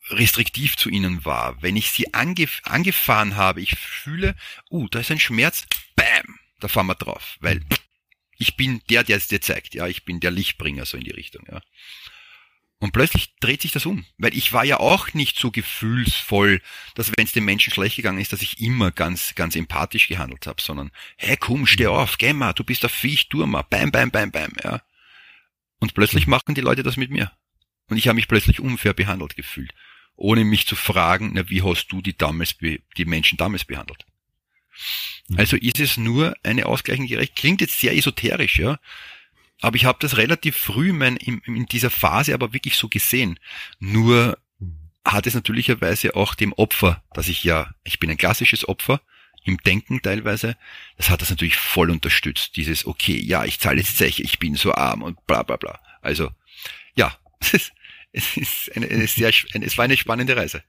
restriktiv zu ihnen war, wenn ich sie angef angefahren habe, ich fühle, uh, da ist ein Schmerz, bam, da fahren wir drauf, weil ich bin der, der es dir zeigt, ja, ich bin der Lichtbringer so in die Richtung, ja. Und plötzlich dreht sich das um, weil ich war ja auch nicht so gefühlsvoll, dass wenn es dem Menschen schlecht gegangen ist, dass ich immer ganz, ganz empathisch gehandelt habe, sondern, hey, komm, steh auf, geh mal, du bist ein Viech, tu mal, bam, bam, bam, bam, ja. Und plötzlich machen die Leute das mit mir. Und ich habe mich plötzlich unfair behandelt gefühlt, ohne mich zu fragen, na, wie hast du die damals, die Menschen damals behandelt? Mhm. Also ist es nur eine ausgleichende Gerechtigkeit. Klingt jetzt sehr esoterisch, ja. Aber ich habe das relativ früh mein, in, in dieser Phase aber wirklich so gesehen. Nur hat es natürlicherweise auch dem Opfer, dass ich ja, ich bin ein klassisches Opfer, im Denken teilweise, das hat das natürlich voll unterstützt. Dieses, okay, ja, ich zahle jetzt Zeche, ich bin so arm und bla bla bla. Also, ja, es ist eine, eine sehr, eine, es war eine spannende Reise.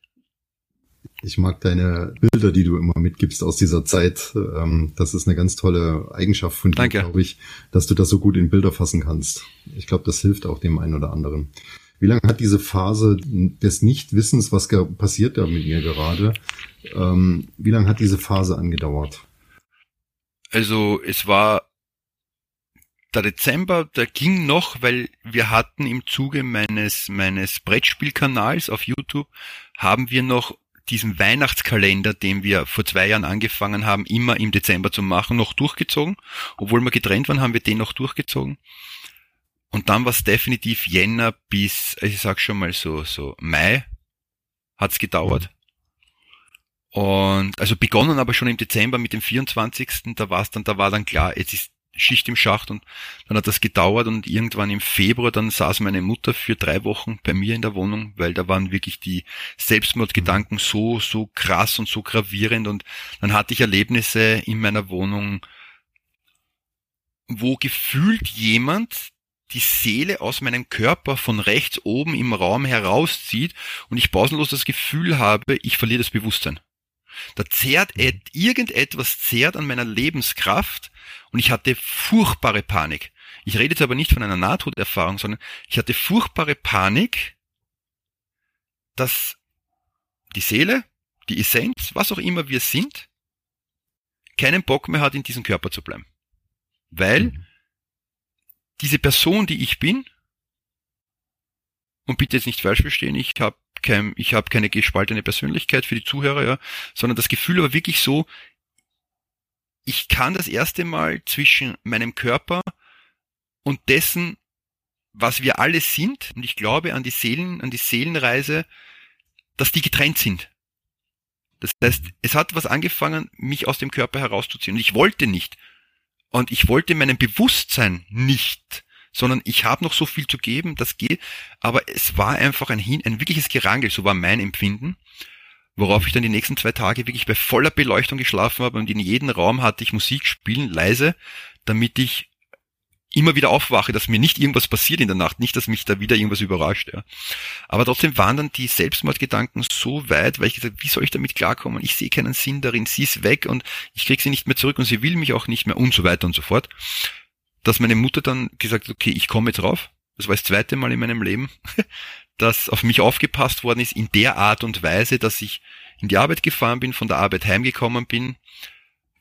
Ich mag deine Bilder, die du immer mitgibst aus dieser Zeit. Ähm, das ist eine ganz tolle Eigenschaft von dir, glaube ich, dass du das so gut in Bilder fassen kannst. Ich glaube, das hilft auch dem einen oder anderen. Wie lange hat diese Phase des Nichtwissens, was passiert da mit mir gerade, ähm, wie lange hat diese Phase angedauert? Also es war der Dezember, der ging noch, weil wir hatten im Zuge meines meines Brettspielkanals auf YouTube haben wir noch diesen Weihnachtskalender, den wir vor zwei Jahren angefangen haben, immer im Dezember zu machen, noch durchgezogen. Obwohl wir getrennt waren, haben wir den noch durchgezogen. Und dann war es definitiv Jänner bis, ich sag schon mal so, so Mai hat's gedauert. Und also begonnen aber schon im Dezember mit dem 24. Da war es dann, da war dann klar, jetzt ist Schicht im Schacht und dann hat das gedauert und irgendwann im Februar dann saß meine Mutter für drei Wochen bei mir in der Wohnung, weil da waren wirklich die Selbstmordgedanken so, so krass und so gravierend und dann hatte ich Erlebnisse in meiner Wohnung, wo gefühlt jemand die Seele aus meinem Körper von rechts oben im Raum herauszieht und ich pausenlos das Gefühl habe, ich verliere das Bewusstsein. Da zehrt mhm. irgendetwas zehrt an meiner Lebenskraft und ich hatte furchtbare Panik. Ich rede jetzt aber nicht von einer Nahtoderfahrung, sondern ich hatte furchtbare Panik, dass die Seele, die Essenz, was auch immer wir sind, keinen Bock mehr hat, in diesem Körper zu bleiben. Weil mhm. diese Person, die ich bin, und bitte jetzt nicht falsch verstehen, ich habe kein, ich habe keine gespaltene Persönlichkeit für die Zuhörer, ja, sondern das Gefühl war wirklich so, ich kann das erste Mal zwischen meinem Körper und dessen, was wir alle sind, und ich glaube an die Seelen, an die Seelenreise, dass die getrennt sind. Das heißt, es hat was angefangen, mich aus dem Körper herauszuziehen. Und ich wollte nicht. Und ich wollte meinem Bewusstsein nicht sondern ich habe noch so viel zu geben, das geht. Aber es war einfach ein, hin, ein wirkliches Gerangel, so war mein Empfinden. Worauf ich dann die nächsten zwei Tage wirklich bei voller Beleuchtung geschlafen habe und in jedem Raum hatte ich Musik spielen, leise, damit ich immer wieder aufwache, dass mir nicht irgendwas passiert in der Nacht, nicht, dass mich da wieder irgendwas überrascht. Ja. Aber trotzdem waren dann die Selbstmordgedanken so weit, weil ich gesagt, wie soll ich damit klarkommen? Ich sehe keinen Sinn darin, sie ist weg und ich krieg sie nicht mehr zurück und sie will mich auch nicht mehr und so weiter und so fort dass meine Mutter dann gesagt hat, okay, ich komme jetzt rauf. Das war das zweite Mal in meinem Leben, dass auf mich aufgepasst worden ist in der Art und Weise, dass ich in die Arbeit gefahren bin, von der Arbeit heimgekommen bin,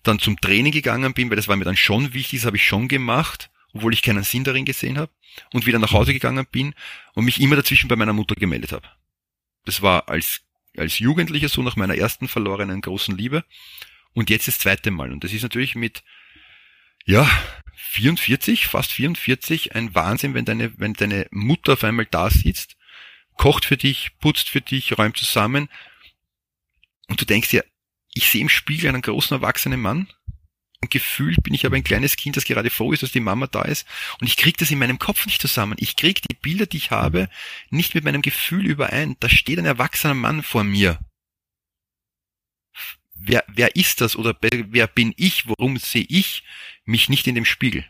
dann zum Training gegangen bin, weil das war mir dann schon wichtig, das habe ich schon gemacht, obwohl ich keinen Sinn darin gesehen habe, und wieder nach Hause gegangen bin und mich immer dazwischen bei meiner Mutter gemeldet habe. Das war als, als Jugendlicher so nach meiner ersten verlorenen großen Liebe und jetzt das zweite Mal. Und das ist natürlich mit ja, 44, fast 44, ein Wahnsinn, wenn deine, wenn deine Mutter auf einmal da sitzt, kocht für dich, putzt für dich, räumt zusammen und du denkst dir, ich sehe im Spiegel einen großen erwachsenen Mann und gefühlt bin ich aber ein kleines Kind, das gerade froh ist, dass die Mama da ist und ich krieg das in meinem Kopf nicht zusammen. Ich krieg die Bilder, die ich habe, nicht mit meinem Gefühl überein. Da steht ein erwachsener Mann vor mir. Wer, wer ist das oder wer bin ich? Warum sehe ich mich nicht in dem Spiegel?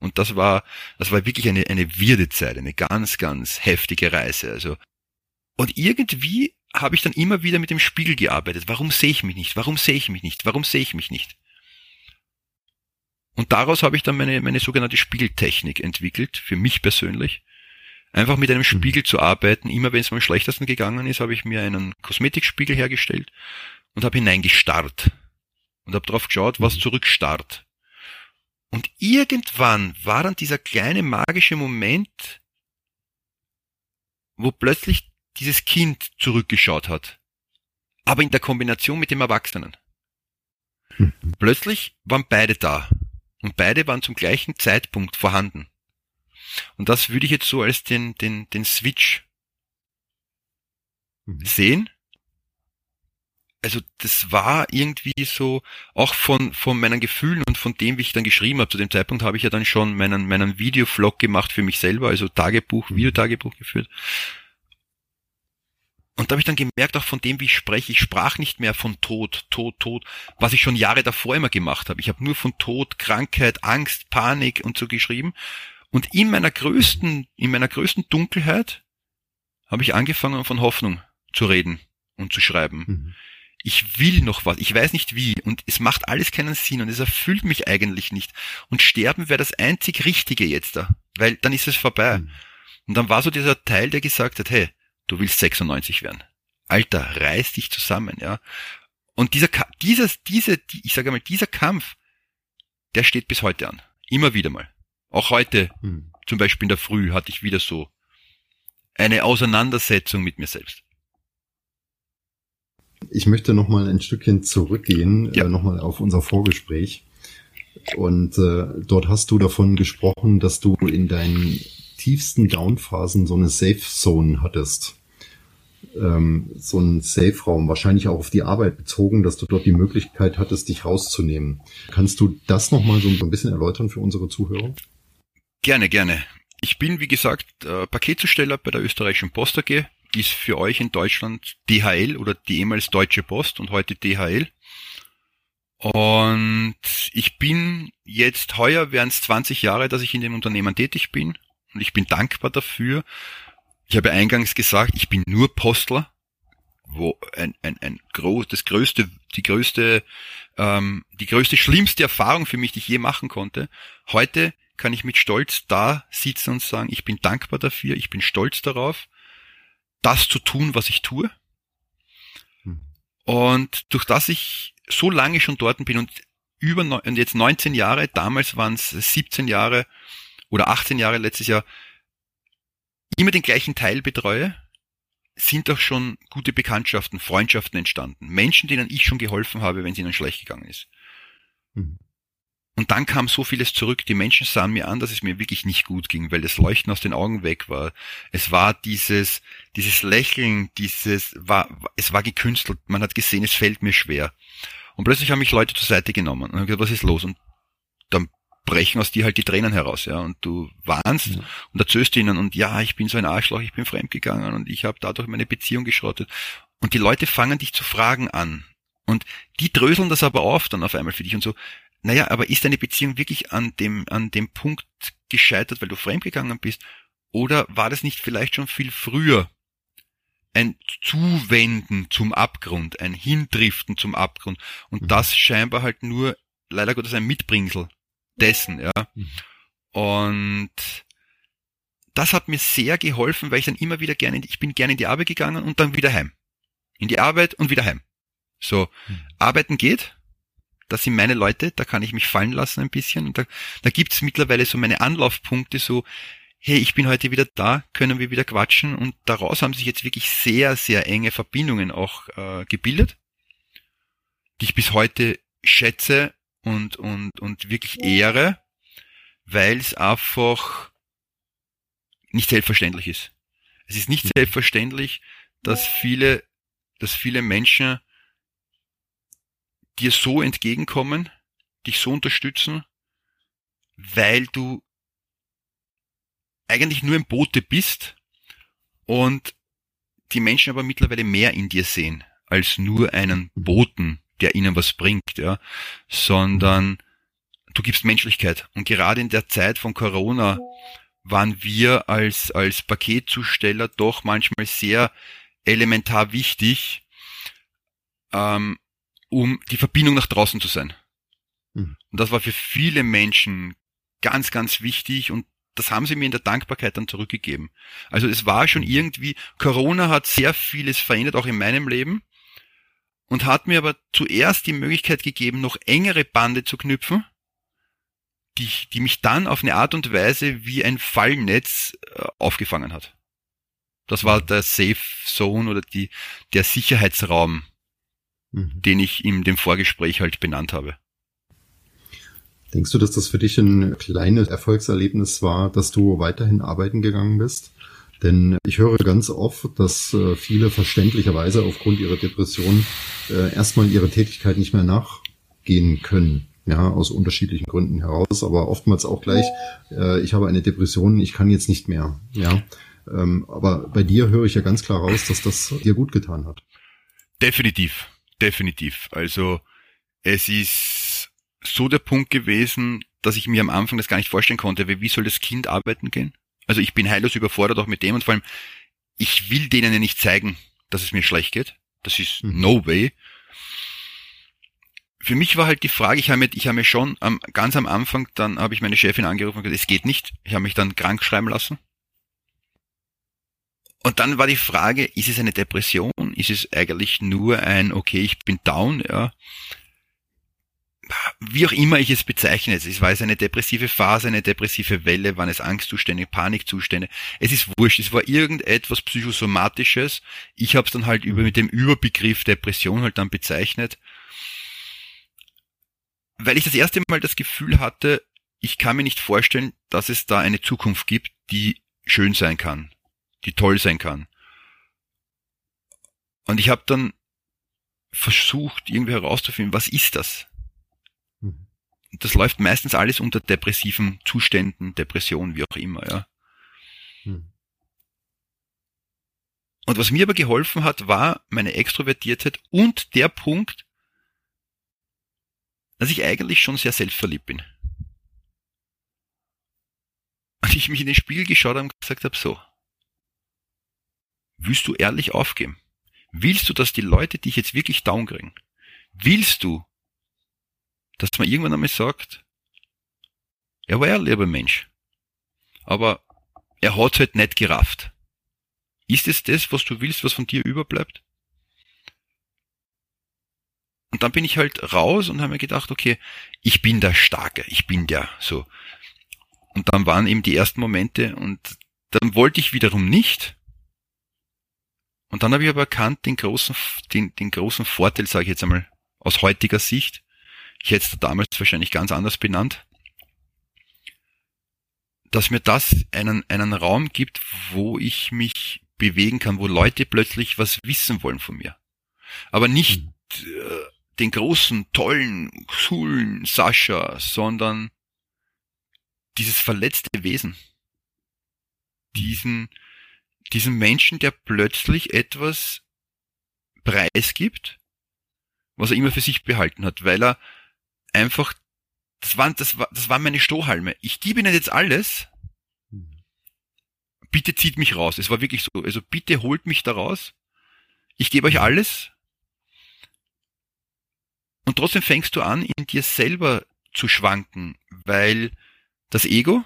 Und das war, das war wirklich eine, eine wirde Zeit, eine ganz, ganz heftige Reise. Also, und irgendwie habe ich dann immer wieder mit dem Spiegel gearbeitet. Warum sehe ich mich nicht? Warum sehe ich mich nicht? Warum sehe ich mich nicht? Und daraus habe ich dann meine, meine sogenannte Spiegeltechnik entwickelt, für mich persönlich. Einfach mit einem mhm. Spiegel zu arbeiten. Immer wenn es mir am schlechtesten gegangen ist, habe ich mir einen Kosmetikspiegel hergestellt und habe hineingestarrt. Und habe drauf geschaut, was mhm. zurückstarrt. Und irgendwann war dann dieser kleine magische Moment, wo plötzlich dieses Kind zurückgeschaut hat. Aber in der Kombination mit dem Erwachsenen. Mhm. Plötzlich waren beide da. Und beide waren zum gleichen Zeitpunkt vorhanden. Und das würde ich jetzt so als den, den, den Switch mhm. sehen. Also das war irgendwie so, auch von, von meinen Gefühlen und von dem, wie ich dann geschrieben habe. Zu dem Zeitpunkt habe ich ja dann schon meinen, meinen Videovlog gemacht für mich selber, also Tagebuch, mhm. Videotagebuch geführt. Und da habe ich dann gemerkt, auch von dem, wie ich spreche, ich sprach nicht mehr von Tod, Tod, Tod, was ich schon Jahre davor immer gemacht habe. Ich habe nur von Tod, Krankheit, Angst, Panik und so geschrieben. Und in meiner größten, in meiner größten Dunkelheit habe ich angefangen, von Hoffnung zu reden und zu schreiben. Mhm. Ich will noch was, ich weiß nicht wie und es macht alles keinen Sinn und es erfüllt mich eigentlich nicht. Und sterben wäre das einzig Richtige jetzt da, weil dann ist es vorbei. Mhm. Und dann war so dieser Teil, der gesagt hat, hey, du willst 96 werden. Alter, reiß dich zusammen, ja. Und dieser, dieses, diese, ich sage mal, dieser Kampf, der steht bis heute an. Immer wieder mal. Auch heute, hm. zum Beispiel in der Früh, hatte ich wieder so eine Auseinandersetzung mit mir selbst. Ich möchte noch mal ein Stückchen zurückgehen, ja. äh, noch mal auf unser Vorgespräch. Und äh, dort hast du davon gesprochen, dass du in deinen tiefsten Downphasen so eine Safe Zone hattest ähm, so ein Safe-Raum, wahrscheinlich auch auf die Arbeit bezogen, dass du dort die Möglichkeit hattest, dich rauszunehmen. Kannst du das nochmal so ein bisschen erläutern für unsere Zuhörer? Gerne, gerne. Ich bin, wie gesagt, äh, Paketzusteller bei der österreichischen Post AG. Ist für euch in Deutschland DHL oder die ehemals Deutsche Post und heute DHL. Und ich bin jetzt heuer wären es 20 Jahre, dass ich in dem Unternehmen tätig bin. Und ich bin dankbar dafür, ich habe eingangs gesagt, ich bin nur Postler, wo ein, ein, ein groß, das größte, die größte, ähm, die größte, schlimmste Erfahrung für mich, die ich je machen konnte. Heute kann ich mit Stolz da sitzen und sagen, ich bin dankbar dafür, ich bin stolz darauf, das zu tun, was ich tue. Hm. Und durch das ich so lange schon dort bin und über und jetzt 19 Jahre, damals waren es 17 Jahre oder 18 Jahre letztes Jahr, immer den gleichen Teil betreue, sind auch schon gute Bekanntschaften, Freundschaften entstanden. Menschen, denen ich schon geholfen habe, wenn es ihnen schlecht gegangen ist. Mhm. Und dann kam so vieles zurück. Die Menschen sahen mir an, dass es mir wirklich nicht gut ging, weil das Leuchten aus den Augen weg war. Es war dieses, dieses Lächeln, dieses, war, es war gekünstelt. Man hat gesehen, es fällt mir schwer. Und plötzlich haben mich Leute zur Seite genommen und haben gesagt, was ist los? Und dann brechen aus dir halt die Tränen heraus, ja, und du warnst ja. und erzählst ihnen und ja, ich bin so ein Arschloch, ich bin fremdgegangen und ich habe dadurch meine Beziehung geschrottet. Und die Leute fangen dich zu fragen an. Und die dröseln das aber auf dann auf einmal für dich und so, naja, aber ist deine Beziehung wirklich an dem, an dem Punkt gescheitert, weil du fremdgegangen bist? Oder war das nicht vielleicht schon viel früher ein Zuwenden zum Abgrund, ein Hindriften zum Abgrund und mhm. das scheinbar halt nur leider Gottes ein Mitbringsel dessen, ja. Mhm. Und das hat mir sehr geholfen, weil ich dann immer wieder gerne, ich bin gerne in die Arbeit gegangen und dann wieder heim. In die Arbeit und wieder heim. So, mhm. arbeiten geht. Das sind meine Leute, da kann ich mich fallen lassen ein bisschen. Und da, da gibt's mittlerweile so meine Anlaufpunkte, so, hey, ich bin heute wieder da, können wir wieder quatschen. Und daraus haben sich jetzt wirklich sehr, sehr enge Verbindungen auch äh, gebildet, die ich bis heute schätze und, und, und wirklich ehre, weil es einfach nicht selbstverständlich ist. Es ist nicht selbstverständlich, dass viele, dass viele Menschen dir so entgegenkommen, dich so unterstützen, weil du eigentlich nur im Boote bist und die Menschen aber mittlerweile mehr in dir sehen als nur einen Boten, der ihnen was bringt, ja, sondern du gibst Menschlichkeit. Und gerade in der Zeit von Corona waren wir als, als Paketzusteller doch manchmal sehr elementar wichtig, ähm, um die Verbindung nach draußen zu sein. Mhm. Und das war für viele Menschen ganz, ganz wichtig und das haben sie mir in der Dankbarkeit dann zurückgegeben. Also es war schon irgendwie, Corona hat sehr vieles verändert, auch in meinem Leben, und hat mir aber zuerst die Möglichkeit gegeben, noch engere Bande zu knüpfen, die, die mich dann auf eine Art und Weise wie ein Fallnetz äh, aufgefangen hat. Das war der Safe Zone oder die, der Sicherheitsraum, mhm. den ich in dem Vorgespräch halt benannt habe. Denkst du, dass das für dich ein kleines Erfolgserlebnis war, dass du weiterhin arbeiten gegangen bist? Denn ich höre ganz oft, dass äh, viele verständlicherweise aufgrund ihrer Depression äh, erstmal ihre Tätigkeit nicht mehr nachgehen können. Ja, aus unterschiedlichen Gründen heraus, aber oftmals auch gleich, äh, ich habe eine Depression, ich kann jetzt nicht mehr. Ja, ähm, aber bei dir höre ich ja ganz klar raus, dass das dir gut getan hat. Definitiv, definitiv. Also es ist so der Punkt gewesen, dass ich mir am Anfang das gar nicht vorstellen konnte, wie soll das Kind arbeiten gehen? Also ich bin heillos überfordert auch mit dem und vor allem, ich will denen ja nicht zeigen, dass es mir schlecht geht. Das ist mhm. no way. Für mich war halt die Frage, ich habe mir, ich habe mir schon am, ganz am Anfang, dann habe ich meine Chefin angerufen und gesagt, es geht nicht. Ich habe mich dann krank schreiben lassen. Und dann war die Frage, ist es eine Depression? Ist es eigentlich nur ein, okay, ich bin down, ja? wie auch immer ich es bezeichne, es war es eine depressive Phase, eine depressive Welle, waren es Angstzustände, Panikzustände. Es ist wurscht, es war irgendetwas psychosomatisches. Ich habe es dann halt über mit dem Überbegriff Depression halt dann bezeichnet, weil ich das erste Mal das Gefühl hatte, ich kann mir nicht vorstellen, dass es da eine Zukunft gibt, die schön sein kann, die toll sein kann. Und ich habe dann versucht, irgendwie herauszufinden, was ist das? das läuft meistens alles unter depressiven Zuständen, Depression, wie auch immer, ja. Hm. Und was mir aber geholfen hat, war meine Extrovertiertheit und der Punkt, dass ich eigentlich schon sehr selbstverliebt bin. Und ich mich in den Spiegel geschaut habe und gesagt habe, so, willst du ehrlich aufgeben? Willst du, dass die Leute dich jetzt wirklich down kriegen? Willst du, dass man irgendwann einmal sagt, er war ein lieber Mensch, aber er hat halt nicht gerafft. Ist es das, was du willst, was von dir überbleibt? Und dann bin ich halt raus und habe mir gedacht, okay, ich bin der Starke, ich bin der, so. Und dann waren eben die ersten Momente und dann wollte ich wiederum nicht. Und dann habe ich aber erkannt, den großen, den, den großen Vorteil, sage ich jetzt einmal, aus heutiger Sicht, ich hätte es damals wahrscheinlich ganz anders benannt, dass mir das einen, einen Raum gibt, wo ich mich bewegen kann, wo Leute plötzlich was wissen wollen von mir. Aber nicht mhm. äh, den großen, tollen, coolen Sascha, sondern dieses verletzte Wesen. Diesen, diesen Menschen, der plötzlich etwas preisgibt, was er immer für sich behalten hat, weil er einfach, das waren, das war, das waren meine Strohhalme. Ich gebe ihnen jetzt alles. Bitte zieht mich raus. Es war wirklich so. Also bitte holt mich da raus. Ich gebe euch alles. Und trotzdem fängst du an, in dir selber zu schwanken, weil das Ego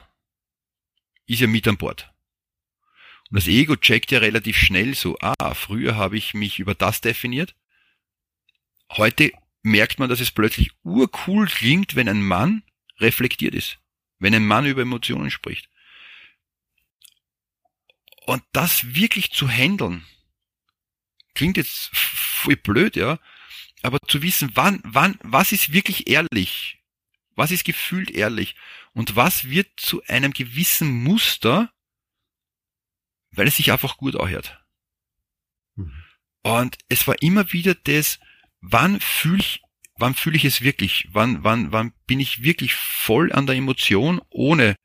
ist ja mit an Bord. Und das Ego checkt ja relativ schnell so, ah, früher habe ich mich über das definiert. Heute merkt man, dass es plötzlich urcool klingt, wenn ein Mann reflektiert ist. Wenn ein Mann über Emotionen spricht. Und das wirklich zu handeln, klingt jetzt voll blöd, ja, aber zu wissen, wann, wann, was ist wirklich ehrlich Was ist gefühlt ehrlich? Und was wird zu einem gewissen Muster, weil es sich einfach gut anhört? Mhm. Und es war immer wieder das, wann fühle ich, wann fühle ich es wirklich? Wann, wann, wann bin ich wirklich voll an der Emotion, ohne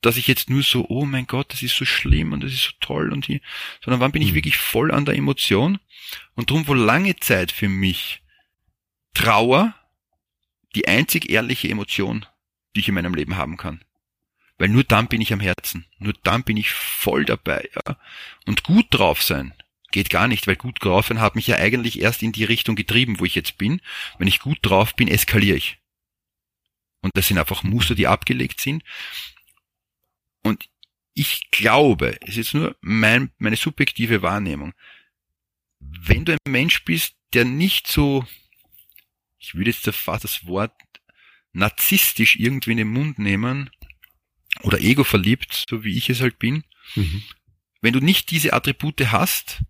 dass ich jetzt nur so, oh mein Gott, das ist so schlimm und das ist so toll und hier, sondern wann bin ich mhm. wirklich voll an der Emotion? Und darum, wo lange Zeit für mich Trauer die einzig ehrliche Emotion, die ich in meinem Leben haben kann. Weil nur dann bin ich am Herzen, nur dann bin ich voll dabei. Ja. Und gut drauf sein geht gar nicht, weil gut drauf sein hat mich ja eigentlich erst in die Richtung getrieben, wo ich jetzt bin. Wenn ich gut drauf bin, eskaliere ich. Und das sind einfach Muster, die abgelegt sind. Und ich glaube, es ist nur mein, meine subjektive Wahrnehmung, wenn du ein Mensch bist, der nicht so, ich würde jetzt fast das Wort narzisstisch irgendwie in den Mund nehmen oder ego verliebt, so wie ich es halt bin, mhm. wenn du nicht diese Attribute hast,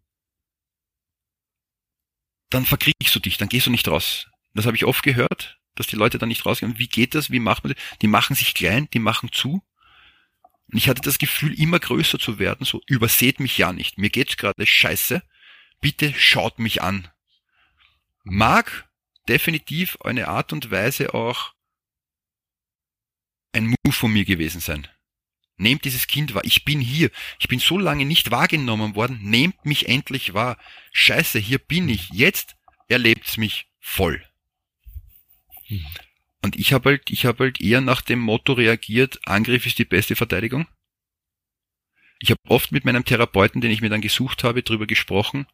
dann verkriegst du dich, dann gehst du nicht raus. Das habe ich oft gehört, dass die Leute dann nicht rausgehen. Wie geht das? Wie macht man das? Die machen sich klein, die machen zu. Und ich hatte das Gefühl, immer größer zu werden, so überseht mich ja nicht. Mir geht's gerade scheiße. Bitte schaut mich an. Mag definitiv eine Art und Weise auch ein Move von mir gewesen sein. Nehmt dieses Kind wahr. Ich bin hier. Ich bin so lange nicht wahrgenommen worden. Nehmt mich endlich wahr. Scheiße, hier bin ich. Jetzt erlebt's mich voll. Hm. Und ich habe halt, ich habe halt eher nach dem Motto reagiert, Angriff ist die beste Verteidigung. Ich habe oft mit meinem Therapeuten, den ich mir dann gesucht habe, drüber gesprochen.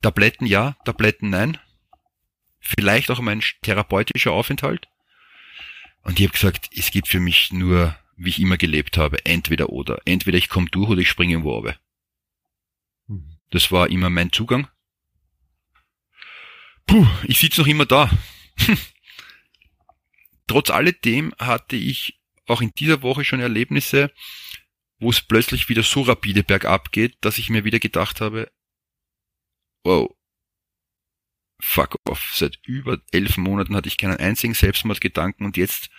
Tabletten ja, Tabletten nein. Vielleicht auch mein therapeutischer Aufenthalt. Und ich habe gesagt, es gibt für mich nur, wie ich immer gelebt habe, entweder oder. Entweder ich komme durch oder ich springe irgendwo runter. Mhm. Das war immer mein Zugang. Puh, ich sitze noch immer da. trotz alledem hatte ich auch in dieser Woche schon Erlebnisse, wo es plötzlich wieder so rapide bergab geht, dass ich mir wieder gedacht habe, wow, fuck off. Seit über elf Monaten hatte ich keinen einzigen Selbstmordgedanken und jetzt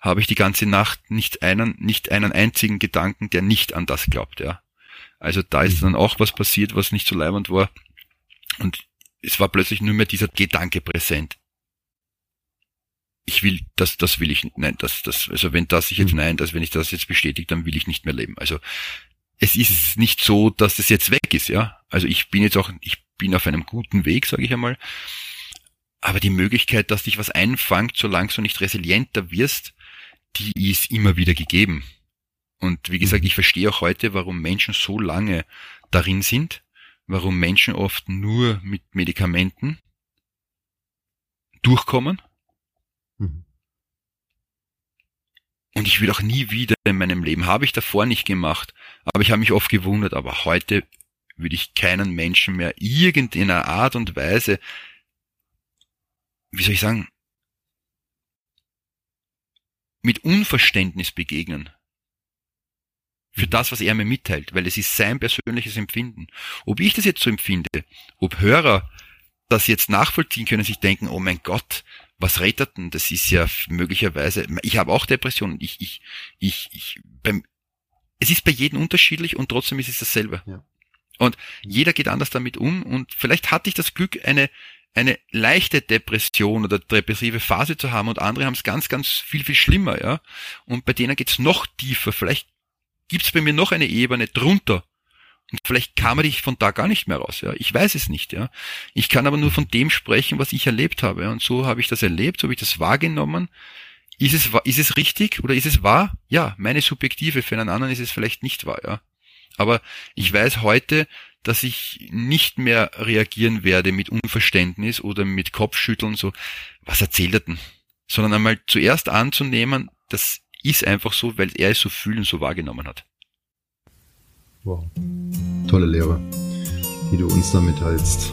habe ich die ganze Nacht nicht einen, nicht einen einzigen Gedanken, der nicht an das glaubt, ja. Also da ist mhm. dann auch was passiert, was nicht so leibend war. Und es war plötzlich nur mehr dieser Gedanke präsent ich will, das, das will ich, nein, das, das, also wenn das ich jetzt, mhm. nein, das, wenn ich das jetzt bestätige, dann will ich nicht mehr leben. Also, es ist nicht so, dass es jetzt weg ist, ja. Also ich bin jetzt auch, ich bin auf einem guten Weg, sage ich einmal. Aber die Möglichkeit, dass dich was einfangt, solange du nicht resilienter wirst, die ist immer wieder gegeben. Und wie gesagt, mhm. ich verstehe auch heute, warum Menschen so lange darin sind, warum Menschen oft nur mit Medikamenten durchkommen Mhm. Und ich will auch nie wieder in meinem Leben, habe ich davor nicht gemacht, aber ich habe mich oft gewundert, aber heute würde ich keinen Menschen mehr irgendeiner Art und Weise, wie soll ich sagen, mit Unverständnis begegnen. Für das, was er mir mitteilt, weil es ist sein persönliches Empfinden. Ob ich das jetzt so empfinde, ob Hörer das jetzt nachvollziehen können, sich denken, oh mein Gott, was rettet denn? Das ist ja möglicherweise, ich habe auch Depressionen, ich, ich, ich, ich, beim, es ist bei jedem unterschiedlich und trotzdem ist es dasselbe. Ja. Und jeder geht anders damit um und vielleicht hatte ich das Glück, eine, eine leichte Depression oder depressive Phase zu haben und andere haben es ganz, ganz viel, viel schlimmer, ja. Und bei denen geht's noch tiefer. Vielleicht gibt's bei mir noch eine Ebene drunter, und vielleicht kam er dich von da gar nicht mehr raus, ja. Ich weiß es nicht, ja. Ich kann aber nur von dem sprechen, was ich erlebt habe. Und so habe ich das erlebt, so habe ich das wahrgenommen. Ist es, ist es richtig oder ist es wahr? Ja, meine subjektive, für einen anderen ist es vielleicht nicht wahr, ja. Aber ich weiß heute, dass ich nicht mehr reagieren werde mit Unverständnis oder mit Kopfschütteln, so, was erzählt er denn? Sondern einmal zuerst anzunehmen, das ist einfach so, weil er es so fühlen, so wahrgenommen hat. Wow. Tolle Lehre, die du uns da mitteilst.